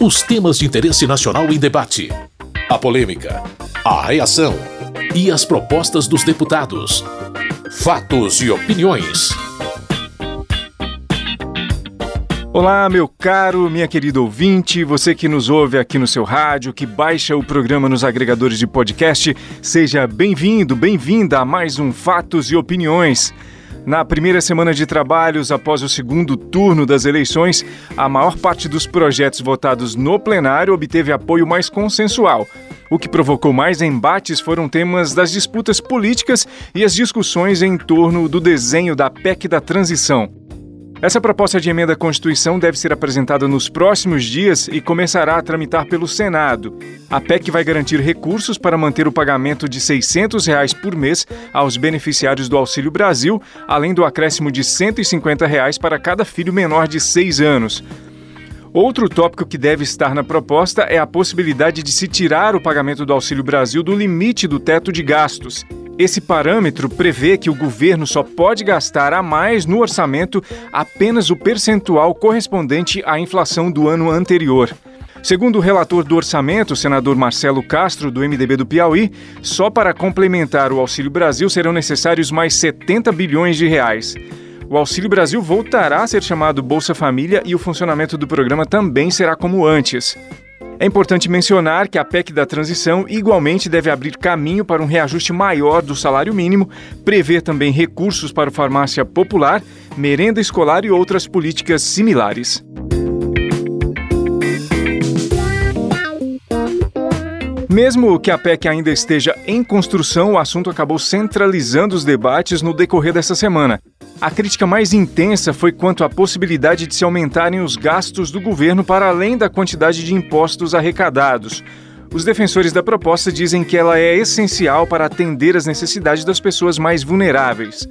Os temas de interesse nacional em debate. A polêmica. A reação. E as propostas dos deputados. Fatos e opiniões. Olá, meu caro, minha querida ouvinte, você que nos ouve aqui no seu rádio, que baixa o programa nos agregadores de podcast, seja bem-vindo, bem-vinda a mais um Fatos e Opiniões. Na primeira semana de trabalhos após o segundo turno das eleições, a maior parte dos projetos votados no plenário obteve apoio mais consensual. O que provocou mais embates foram temas das disputas políticas e as discussões em torno do desenho da PEC da transição. Essa proposta de emenda à Constituição deve ser apresentada nos próximos dias e começará a tramitar pelo Senado. A PEC vai garantir recursos para manter o pagamento de 600 reais por mês aos beneficiários do Auxílio Brasil, além do acréscimo de 150 reais para cada filho menor de 6 anos. Outro tópico que deve estar na proposta é a possibilidade de se tirar o pagamento do Auxílio Brasil do limite do teto de gastos. Esse parâmetro prevê que o governo só pode gastar a mais no orçamento apenas o percentual correspondente à inflação do ano anterior. Segundo o relator do orçamento, senador Marcelo Castro, do MDB do Piauí, só para complementar o Auxílio Brasil serão necessários mais 70 bilhões de reais. O Auxílio Brasil voltará a ser chamado Bolsa Família e o funcionamento do programa também será como antes. É importante mencionar que a PEC da transição igualmente deve abrir caminho para um reajuste maior do salário mínimo, prever também recursos para farmácia popular, merenda escolar e outras políticas similares. Mesmo que a PEC ainda esteja em construção, o assunto acabou centralizando os debates no decorrer dessa semana. A crítica mais intensa foi quanto à possibilidade de se aumentarem os gastos do governo para além da quantidade de impostos arrecadados. Os defensores da proposta dizem que ela é essencial para atender às necessidades das pessoas mais vulneráveis.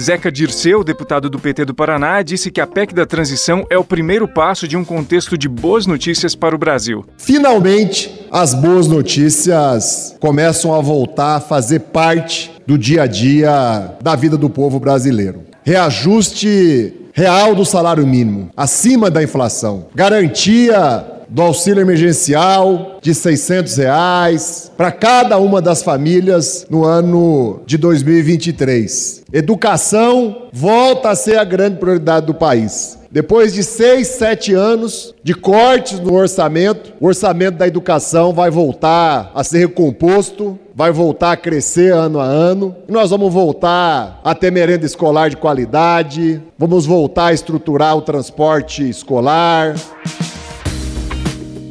Zeca Dirceu, deputado do PT do Paraná, disse que a PEC da transição é o primeiro passo de um contexto de boas notícias para o Brasil. Finalmente, as boas notícias começam a voltar a fazer parte do dia a dia da vida do povo brasileiro. Reajuste real do salário mínimo, acima da inflação. Garantia do auxílio emergencial de 600 reais para cada uma das famílias no ano de 2023. Educação volta a ser a grande prioridade do país. Depois de seis, sete anos de cortes no orçamento, o orçamento da educação vai voltar a ser recomposto, vai voltar a crescer ano a ano. Nós vamos voltar a ter merenda escolar de qualidade, vamos voltar a estruturar o transporte escolar.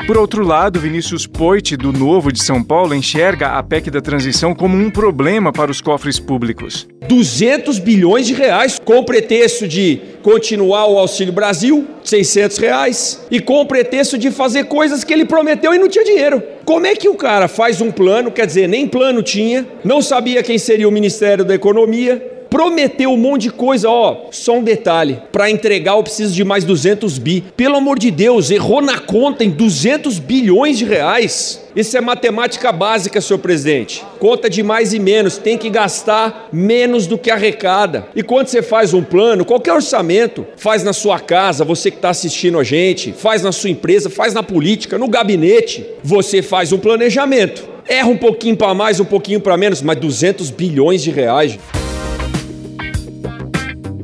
Por outro lado, Vinícius Poit, do Novo de São Paulo, enxerga a PEC da transição como um problema para os cofres públicos. 200 bilhões de reais com pretexto de continuar o Auxílio Brasil, 600 reais, e com pretexto de fazer coisas que ele prometeu e não tinha dinheiro. Como é que o cara faz um plano, quer dizer, nem plano tinha, não sabia quem seria o Ministério da Economia, prometeu um monte de coisa, ó, só um detalhe, para entregar eu preciso de mais 200 bi. Pelo amor de Deus, errou na conta em 200 bilhões de reais. Isso é matemática básica, senhor presidente. Conta de mais e menos, tem que gastar menos do que arrecada. E quando você faz um plano, qualquer orçamento, faz na sua casa, você que está assistindo a gente, faz na sua empresa, faz na política, no gabinete, você faz um planejamento. Erra um pouquinho para mais, um pouquinho para menos, mas 200 bilhões de reais.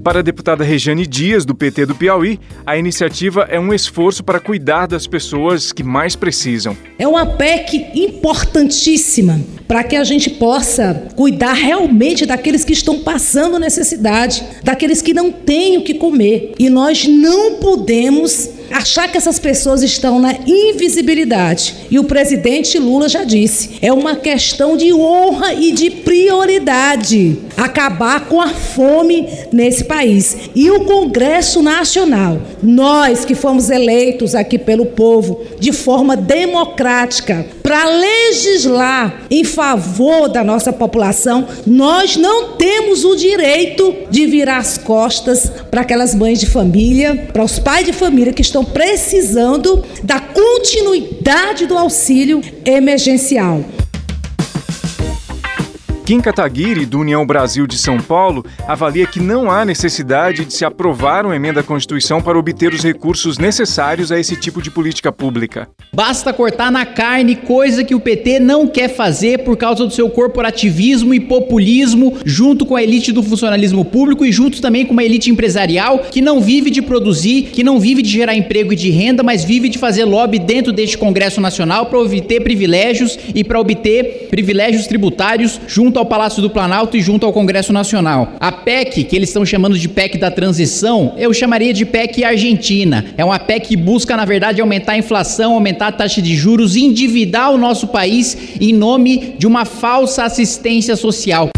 Para a deputada Rejane Dias, do PT do Piauí, a iniciativa é um esforço para cuidar das pessoas que mais precisam. É uma PEC importantíssima para que a gente possa cuidar realmente daqueles que estão passando necessidade, daqueles que não têm o que comer. E nós não podemos achar que essas pessoas estão na invisibilidade. E o presidente Lula já disse: é uma questão de honra e de prioridade acabar com a fome nesse país. E o Congresso Nacional, nós que fomos eleitos aqui pelo povo de forma democrática para legislar em favor da nossa população, nós não temos o direito de virar as costas para aquelas mães de família, para os pais de família que estão estão precisando da continuidade do auxílio emergencial. Kim Kataguiri, do União Brasil de São Paulo, avalia que não há necessidade de se aprovar uma emenda à Constituição para obter os recursos necessários a esse tipo de política pública. Basta cortar na carne, coisa que o PT não quer fazer por causa do seu corporativismo e populismo, junto com a elite do funcionalismo público e junto também com uma elite empresarial que não vive de produzir, que não vive de gerar emprego e de renda, mas vive de fazer lobby dentro deste Congresso Nacional para obter privilégios e para obter privilégios tributários junto ao Palácio do Planalto e junto ao Congresso Nacional. A PEC, que eles estão chamando de PEC da transição, eu chamaria de PEC Argentina. É uma PEC que busca, na verdade, aumentar a inflação, aumentar a taxa de juros, endividar o nosso país em nome de uma falsa assistência social.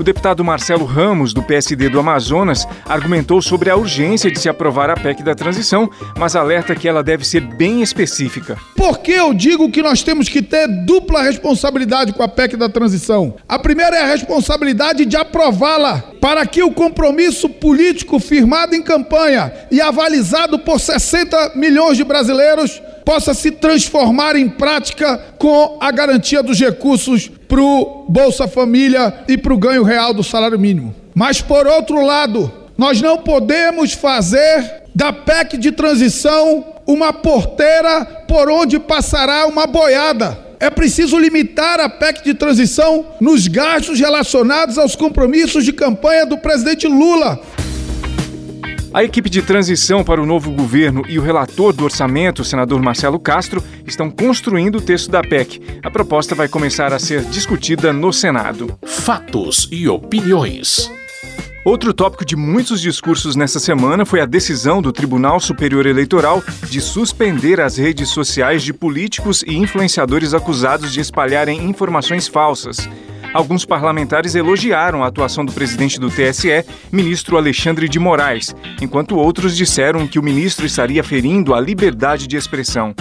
O deputado Marcelo Ramos, do PSD do Amazonas, argumentou sobre a urgência de se aprovar a PEC da transição, mas alerta que ela deve ser bem específica. Por que eu digo que nós temos que ter dupla responsabilidade com a PEC da transição? A primeira é a responsabilidade de aprová-la, para que o compromisso político firmado em campanha e avalizado por 60 milhões de brasileiros possa se transformar em prática com a garantia dos recursos para o Bolsa Família e para o ganho real do salário mínimo. Mas, por outro lado, nós não podemos fazer da PEC de transição uma porteira por onde passará uma boiada. É preciso limitar a PEC de transição nos gastos relacionados aos compromissos de campanha do presidente Lula. A equipe de transição para o novo governo e o relator do orçamento, o senador Marcelo Castro, estão construindo o texto da PEC. A proposta vai começar a ser discutida no Senado. Fatos e opiniões. Outro tópico de muitos discursos nessa semana foi a decisão do Tribunal Superior Eleitoral de suspender as redes sociais de políticos e influenciadores acusados de espalharem informações falsas. Alguns parlamentares elogiaram a atuação do presidente do TSE, ministro Alexandre de Moraes, enquanto outros disseram que o ministro estaria ferindo a liberdade de expressão.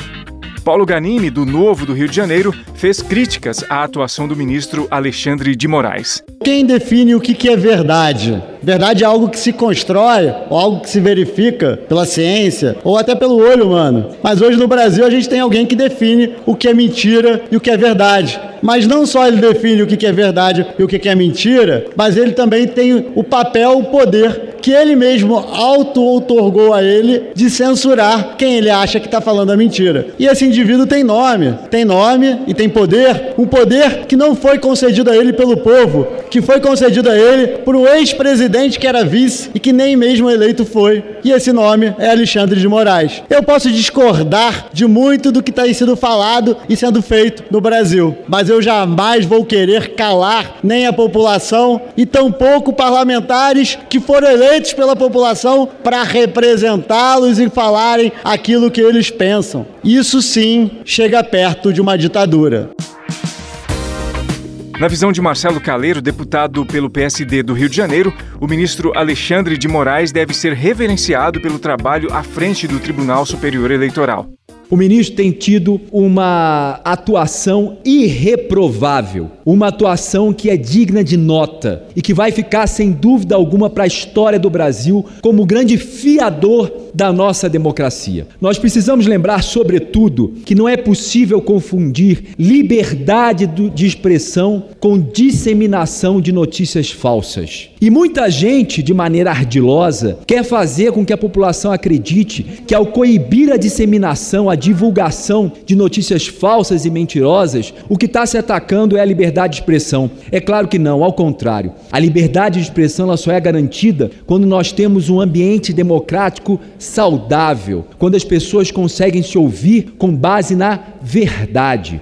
Paulo Ganini, do Novo do Rio de Janeiro, fez críticas à atuação do ministro Alexandre de Moraes. Quem define o que é verdade? Verdade é algo que se constrói, ou algo que se verifica pela ciência, ou até pelo olho humano. Mas hoje no Brasil a gente tem alguém que define o que é mentira e o que é verdade. Mas não só ele define o que é verdade e o que é mentira, mas ele também tem o papel, o poder que ele mesmo auto-outorgou a ele de censurar quem ele acha que está falando a mentira. E esse indivíduo tem nome, tem nome e tem poder, um poder que não foi concedido a ele pelo povo, que foi concedido a ele por um ex-presidente que era vice e que nem mesmo eleito foi. E esse nome é Alexandre de Moraes. Eu posso discordar de muito do que está sendo falado e sendo feito no Brasil, eu jamais vou querer calar nem a população e tampouco parlamentares que foram eleitos pela população para representá-los e falarem aquilo que eles pensam. Isso sim chega perto de uma ditadura. Na visão de Marcelo Caleiro, deputado pelo PSD do Rio de Janeiro, o ministro Alexandre de Moraes deve ser reverenciado pelo trabalho à frente do Tribunal Superior Eleitoral. O ministro tem tido uma atuação irreprovável, uma atuação que é digna de nota e que vai ficar sem dúvida alguma para a história do Brasil como grande fiador da nossa democracia. Nós precisamos lembrar, sobretudo, que não é possível confundir liberdade de expressão com disseminação de notícias falsas. E muita gente, de maneira ardilosa, quer fazer com que a população acredite que, ao coibir a disseminação, a divulgação de notícias falsas e mentirosas, o que está se atacando é a liberdade de expressão. É claro que não, ao contrário. A liberdade de expressão ela só é garantida quando nós temos um ambiente democrático saudável, quando as pessoas conseguem se ouvir com base na verdade.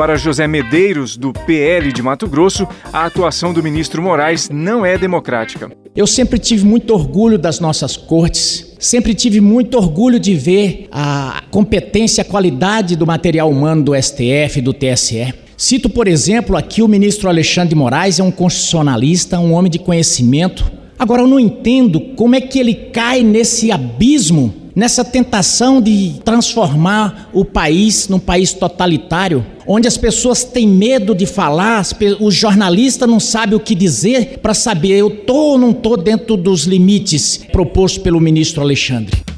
Para José Medeiros, do PL de Mato Grosso, a atuação do ministro Moraes não é democrática. Eu sempre tive muito orgulho das nossas cortes, sempre tive muito orgulho de ver a competência, a qualidade do material humano do STF, do TSE. Cito, por exemplo, aqui o ministro Alexandre de Moraes, é um constitucionalista, um homem de conhecimento. Agora, eu não entendo como é que ele cai nesse abismo nessa tentação de transformar o país num país totalitário, onde as pessoas têm medo de falar, os jornalistas não sabem o que dizer para saber eu estou ou não estou dentro dos limites propostos pelo ministro Alexandre.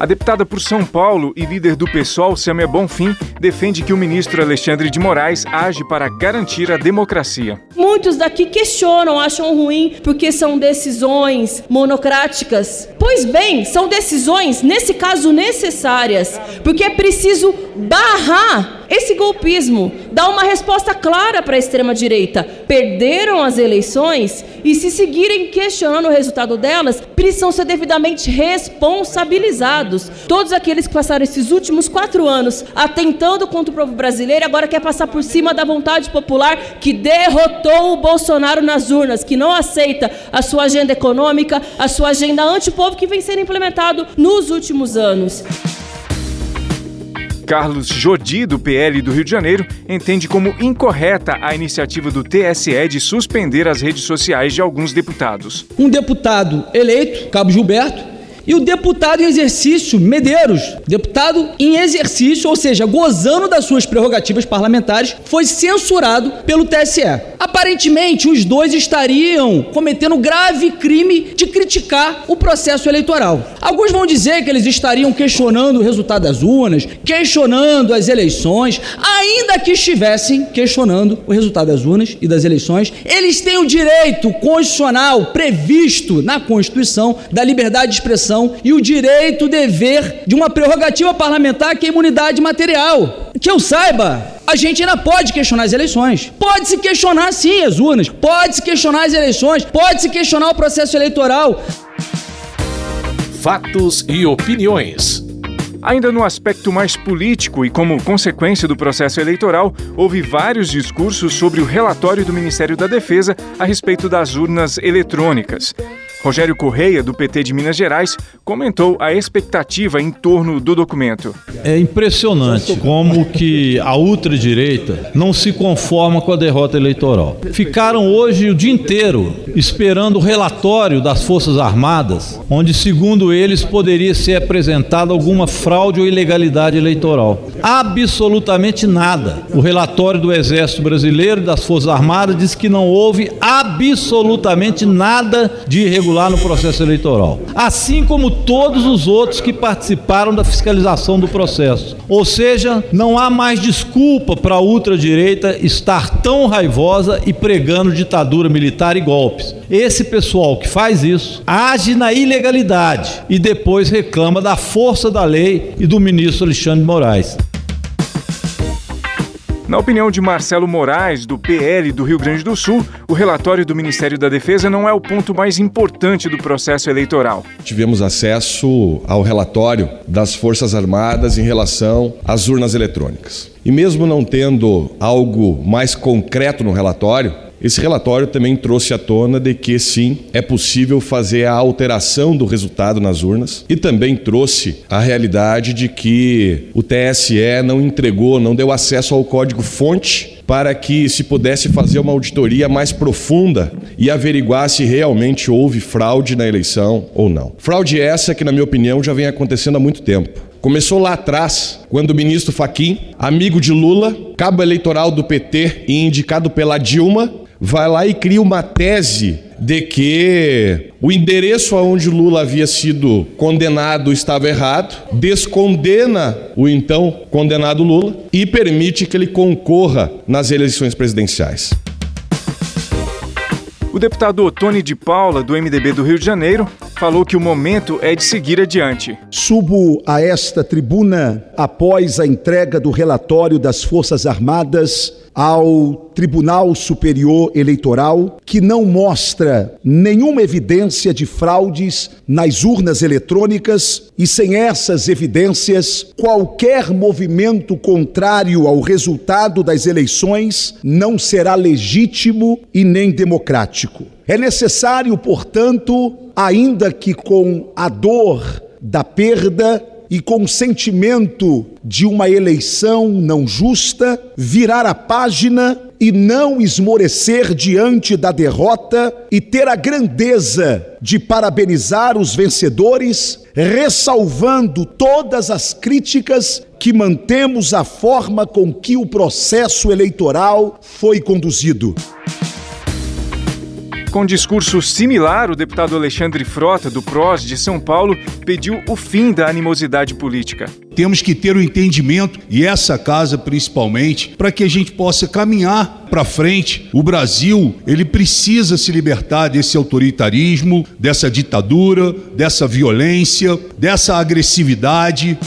A deputada por São Paulo e líder do PSOL, Samia Bonfim, defende que o ministro Alexandre de Moraes age para garantir a democracia. Muitos daqui questionam, acham ruim, porque são decisões monocráticas. Pois bem, são decisões, nesse caso, necessárias, porque é preciso barrar esse golpismo dá uma resposta clara para a extrema-direita. Perderam as eleições e, se seguirem questionando o resultado delas, precisam ser devidamente responsabilizados. Todos aqueles que passaram esses últimos quatro anos atentando contra o povo brasileiro agora quer passar por cima da vontade popular que derrotou o Bolsonaro nas urnas, que não aceita a sua agenda econômica, a sua agenda antipovo que vem sendo implementado nos últimos anos. Carlos Jodi, do PL do Rio de Janeiro, entende como incorreta a iniciativa do TSE de suspender as redes sociais de alguns deputados. Um deputado eleito, Cabo Gilberto, e o deputado em exercício, Medeiros, deputado em exercício, ou seja, gozando das suas prerrogativas parlamentares, foi censurado pelo TSE. Aparentemente, os dois estariam cometendo grave crime de criticar o processo eleitoral. Alguns vão dizer que eles estariam questionando o resultado das urnas, questionando as eleições, ainda que estivessem questionando o resultado das urnas e das eleições, eles têm o direito constitucional previsto na Constituição da liberdade de expressão e o direito, o dever de uma prerrogativa parlamentar que é imunidade material. Que eu saiba, a gente ainda pode questionar as eleições. Pode se questionar sim as urnas, pode se questionar as eleições, pode se questionar o processo eleitoral. Fatos e opiniões. Ainda no aspecto mais político e como consequência do processo eleitoral, houve vários discursos sobre o relatório do Ministério da Defesa a respeito das urnas eletrônicas. Rogério Correia, do PT de Minas Gerais, comentou a expectativa em torno do documento. É impressionante como que a ultradireita não se conforma com a derrota eleitoral. Ficaram hoje o dia inteiro esperando o relatório das Forças Armadas, onde, segundo eles, poderia ser apresentada alguma fraude ou ilegalidade eleitoral. Absolutamente nada. O relatório do Exército Brasileiro e das Forças Armadas diz que não houve absolutamente nada de irregularidade irregular no processo eleitoral, assim como todos os outros que participaram da fiscalização do processo. Ou seja, não há mais desculpa para a ultradireita estar tão raivosa e pregando ditadura militar e golpes. Esse pessoal que faz isso age na ilegalidade e depois reclama da força da lei e do ministro Alexandre de Moraes. Na opinião de Marcelo Moraes, do PL do Rio Grande do Sul, o relatório do Ministério da Defesa não é o ponto mais importante do processo eleitoral. Tivemos acesso ao relatório das Forças Armadas em relação às urnas eletrônicas. E mesmo não tendo algo mais concreto no relatório, esse relatório também trouxe à tona de que sim, é possível fazer a alteração do resultado nas urnas e também trouxe a realidade de que o TSE não entregou, não deu acesso ao código-fonte para que se pudesse fazer uma auditoria mais profunda e averiguar se realmente houve fraude na eleição ou não. Fraude essa que, na minha opinião, já vem acontecendo há muito tempo. Começou lá atrás, quando o ministro Faquim, amigo de Lula, cabo eleitoral do PT e indicado pela Dilma, vai lá e cria uma tese de que o endereço aonde Lula havia sido condenado estava errado, descondena o então condenado Lula e permite que ele concorra nas eleições presidenciais. O deputado Otone de Paula, do MDB do Rio de Janeiro, falou que o momento é de seguir adiante. Subo a esta tribuna após a entrega do relatório das Forças Armadas ao Tribunal Superior Eleitoral, que não mostra nenhuma evidência de fraudes nas urnas eletrônicas e, sem essas evidências, qualquer movimento contrário ao resultado das eleições não será legítimo e nem democrático. É necessário, portanto, ainda que com a dor da perda, e com o sentimento de uma eleição não justa, virar a página e não esmorecer diante da derrota e ter a grandeza de parabenizar os vencedores, ressalvando todas as críticas que mantemos à forma com que o processo eleitoral foi conduzido. Com discurso similar, o deputado Alexandre Frota, do PROS de São Paulo, pediu o fim da animosidade política. Temos que ter o um entendimento, e essa casa principalmente, para que a gente possa caminhar para frente. O Brasil, ele precisa se libertar desse autoritarismo, dessa ditadura, dessa violência, dessa agressividade.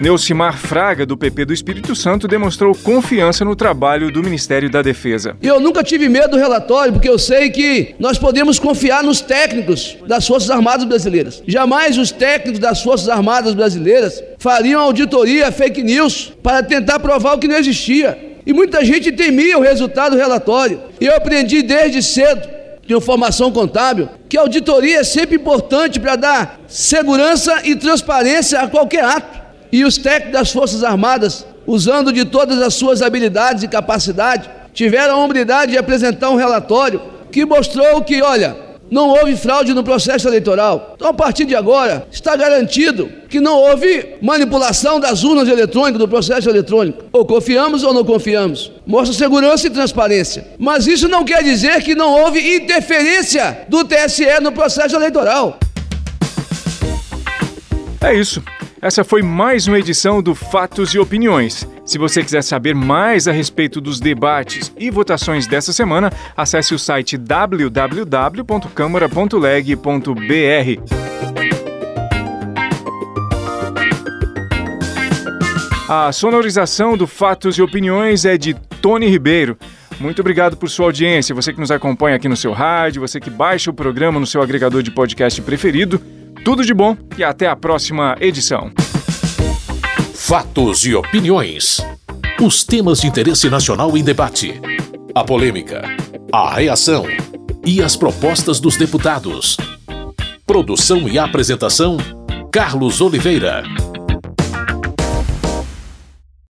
Neucimar Fraga, do PP do Espírito Santo, demonstrou confiança no trabalho do Ministério da Defesa. Eu nunca tive medo do relatório, porque eu sei que nós podemos confiar nos técnicos das Forças Armadas Brasileiras. Jamais os técnicos das Forças Armadas Brasileiras fariam auditoria fake news para tentar provar o que não existia. E muita gente temia o resultado do relatório. E eu aprendi desde cedo de formação contábil, que a auditoria é sempre importante para dar segurança e transparência a qualquer ato. E os técnicos das Forças Armadas, usando de todas as suas habilidades e capacidade, tiveram a humildade de apresentar um relatório que mostrou que, olha, não houve fraude no processo eleitoral. Então, a partir de agora, está garantido que não houve manipulação das urnas eletrônicas do processo eletrônico. Ou confiamos ou não confiamos. Mostra segurança e transparência. Mas isso não quer dizer que não houve interferência do TSE no processo eleitoral. É isso. Essa foi mais uma edição do Fatos e Opiniões. Se você quiser saber mais a respeito dos debates e votações dessa semana, acesse o site www.câmara.leg.br. A sonorização do Fatos e Opiniões é de Tony Ribeiro. Muito obrigado por sua audiência, você que nos acompanha aqui no seu rádio, você que baixa o programa no seu agregador de podcast preferido. Tudo de bom e até a próxima edição. Fatos e opiniões. Os temas de interesse nacional em debate. A polêmica, a reação e as propostas dos deputados. Produção e apresentação: Carlos Oliveira.